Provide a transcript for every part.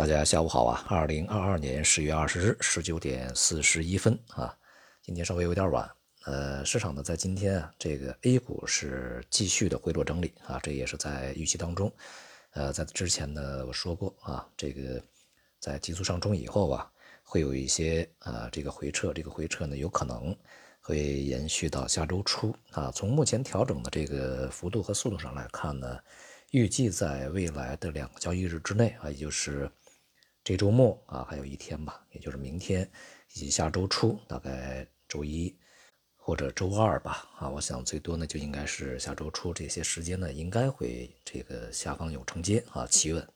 大家下午好啊！二零二二年十月二十日十九点四十一分啊，今天稍微有点晚。呃，市场呢在今天啊，这个 A 股是继续的回落整理啊，这也是在预期当中。呃，在之前呢我说过啊，这个在急速上冲以后啊，会有一些啊这个回撤，这个回撤呢有可能会延续到下周初啊。从目前调整的这个幅度和速度上来看呢，预计在未来的两个交易日之内啊，也就是。这周末啊，还有一天吧，也就是明天以及下周初，大概周一或者周二吧。啊，我想最多呢就应该是下周初这些时间呢，应该会这个下方有承接啊，企稳。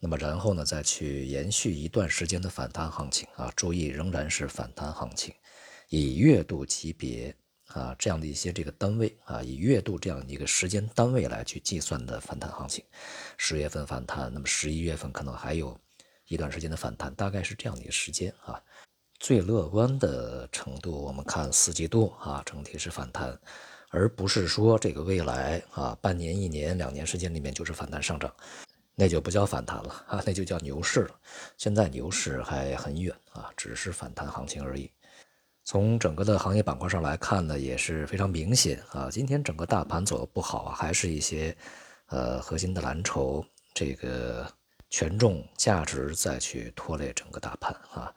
那么然后呢，再去延续一段时间的反弹行情啊，注意仍然是反弹行情，以月度级别啊这样的一些这个单位啊，以月度这样一个时间单位来去计算的反弹行情。十月份反弹，那么十一月份可能还有。一段时间的反弹大概是这样的一个时间啊，最乐观的程度，我们看四季度啊，整体是反弹，而不是说这个未来啊，半年、一年、两年时间里面就是反弹上涨，那就不叫反弹了啊，那就叫牛市了。现在牛市还很远啊，只是反弹行情而已。从整个的行业板块上来看呢，也是非常明显啊，今天整个大盘走的不好，还是一些呃核心的蓝筹这个。权重价值再去拖累整个大盘啊，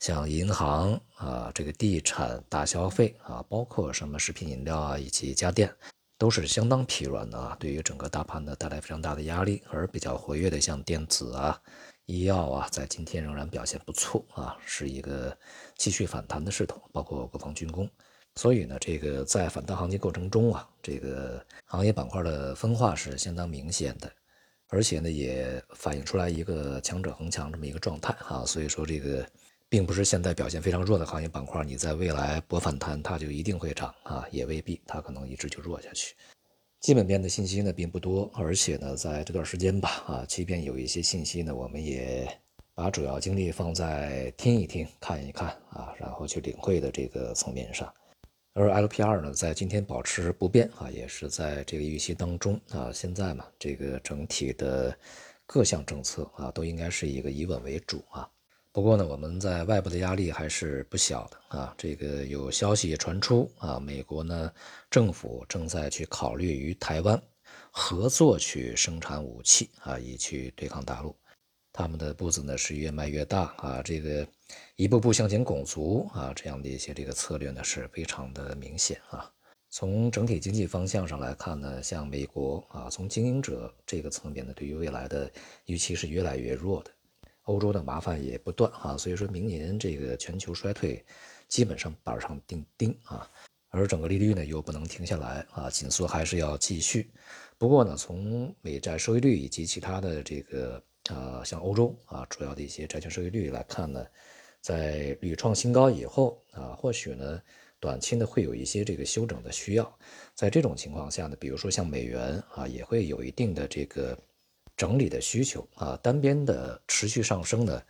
像银行啊，这个地产、大消费啊，包括什么食品饮料啊，以及家电，都是相当疲软的啊，对于整个大盘呢带来非常大的压力。而比较活跃的像电子啊、医药啊，在今天仍然表现不错啊，是一个继续反弹的势头，包括国防军工。所以呢，这个在反弹行情过程中啊，这个行业板块的分化是相当明显的。而且呢，也反映出来一个强者恒强这么一个状态哈，所以说这个并不是现在表现非常弱的行业板块，你在未来博反弹，它就一定会涨啊，也未必，它可能一直就弱下去。基本面的信息呢并不多，而且呢，在这段时间吧，啊，即便有一些信息呢，我们也把主要精力放在听一听、看一看啊，然后去领会的这个层面上。而 LPR 呢，在今天保持不变啊，也是在这个预期当中啊。现在嘛，这个整体的各项政策啊，都应该是一个以稳为主啊。不过呢，我们在外部的压力还是不小的啊。这个有消息传出啊，美国呢政府正在去考虑与台湾合作去生产武器啊，以去对抗大陆。他们的步子呢是越迈越大啊，这个一步步向前拱足啊，这样的一些这个策略呢是非常的明显啊。从整体经济方向上来看呢，像美国啊，从经营者这个层面呢，对于未来的预期是越来越弱的。欧洲的麻烦也不断啊，所以说明年这个全球衰退基本上板上钉钉啊。而整个利率呢又不能停下来啊，紧缩还是要继续。不过呢，从美债收益率以及其他的这个。啊，像欧洲啊，主要的一些债券收益率来看呢，在屡创新高以后啊，或许呢，短期呢会有一些这个休整的需要。在这种情况下呢，比如说像美元啊，也会有一定的这个整理的需求啊。单边的持续上升呢，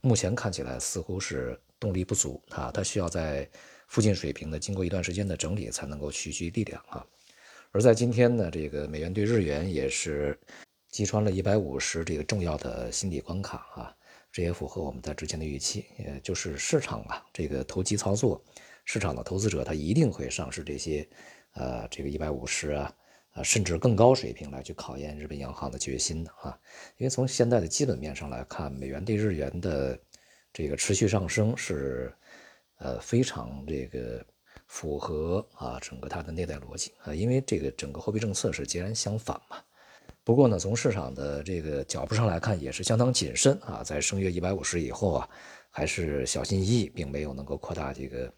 目前看起来似乎是动力不足啊，它需要在附近水平呢，经过一段时间的整理才能够蓄蓄力量啊。而在今天呢，这个美元对日元也是。击穿了一百五十这个重要的心理关卡啊，这也符合我们在之前的预期，呃，就是市场啊，这个投机操作，市场的投资者他一定会上市这些，呃，这个一百五十啊，啊，甚至更高水平来去考验日本央行的决心的啊，因为从现在的基本面上来看，美元对日元的这个持续上升是，呃，非常这个符合啊整个它的内在逻辑啊，因为这个整个货币政策是截然相反嘛。不过呢，从市场的这个脚步上来看，也是相当谨慎啊，在升越一百五十以后啊，还是小心翼翼，并没有能够扩大这个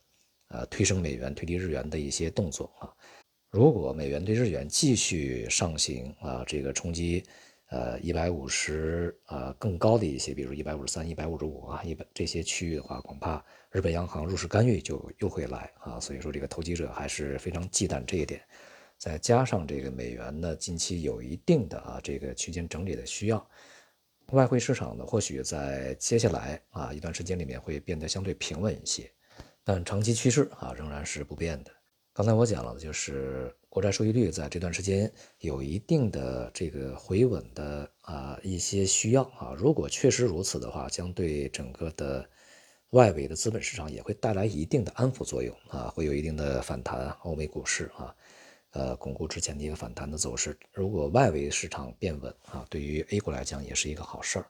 呃推升美元、推低日元的一些动作啊。如果美元对日元继续上行啊，这个冲击呃一百五十啊更高的一些，比如一百五十三、一百五十五啊一百这些区域的话，恐怕日本央行入市干预就又会来啊。所以说，这个投机者还是非常忌惮这一点。再加上这个美元呢，近期有一定的啊这个区间整理的需要，外汇市场呢或许在接下来啊一段时间里面会变得相对平稳一些，但长期趋势啊仍然是不变的。刚才我讲了，就是国债收益率在这段时间有一定的这个回稳的啊一些需要啊。如果确实如此的话，将对整个的外围的资本市场也会带来一定的安抚作用啊，会有一定的反弹。欧美股市啊，呃，巩固之前的一个反弹的走势。如果外围市场变稳啊，对于 A 股来讲也是一个好事儿。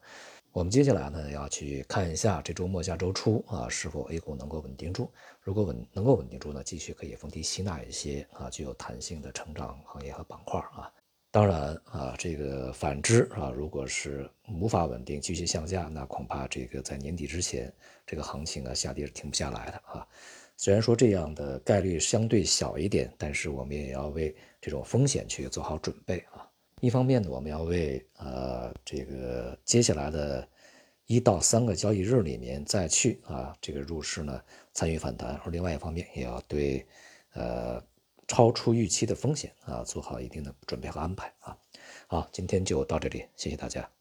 我们接下来呢要去看一下这周末下周初啊是否 A 股能够稳定住。如果稳能够稳定住呢，继续可以逢低吸纳一些啊具有弹性的成长行业和板块啊。当然啊，这个反之啊，如果是无法稳定继续向下，那恐怕这个在年底之前这个行情啊下跌是停不下来的啊。虽然说这样的概率相对小一点，但是我们也要为这种风险去做好准备啊。一方面呢，我们要为呃这个接下来的一到三个交易日里面再去啊这个入市呢参与反弹，而另外一方面也要对呃超出预期的风险啊做好一定的准备和安排啊。好，今天就到这里，谢谢大家。